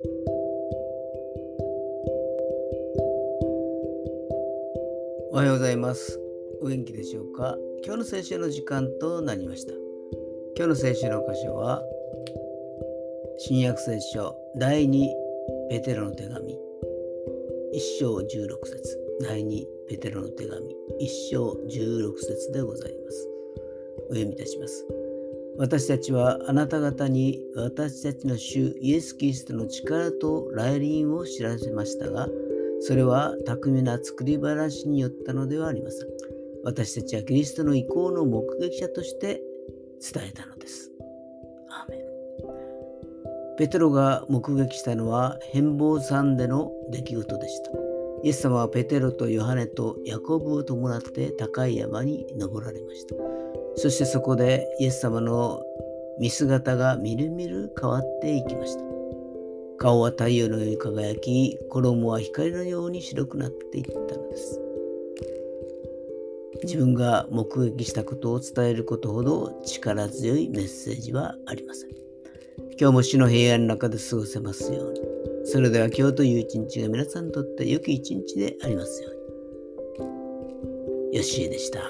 おはようございます。お元気でしょうか？今日の聖書の時間となりました。今日の聖書の箇所は、新約聖書第2ペテロの手紙1章16節第2ペテロの手紙1章16節でございます。お読みいたします。私たちはあなた方に私たちの主イエス・キリストの力と来臨を知らせましたが、それは巧みな作り話によったのではありません。私たちはキリストの意向の目撃者として伝えたのです。アーメンペテロが目撃したのは変貌山での出来事でした。イエス様はペテロとヨハネとヤコブを伴って高い山に登られました。そしてそこでイエス様の見姿がみるみる変わっていきました。顔は太陽のように輝き、衣は光のように白くなっていったのです。自分が目撃したことを伝えることほど力強いメッセージはありません。今日も死の平安の中で過ごせますように。それでは今日という一日が皆さんにとって良き一日でありますように。よしえでした。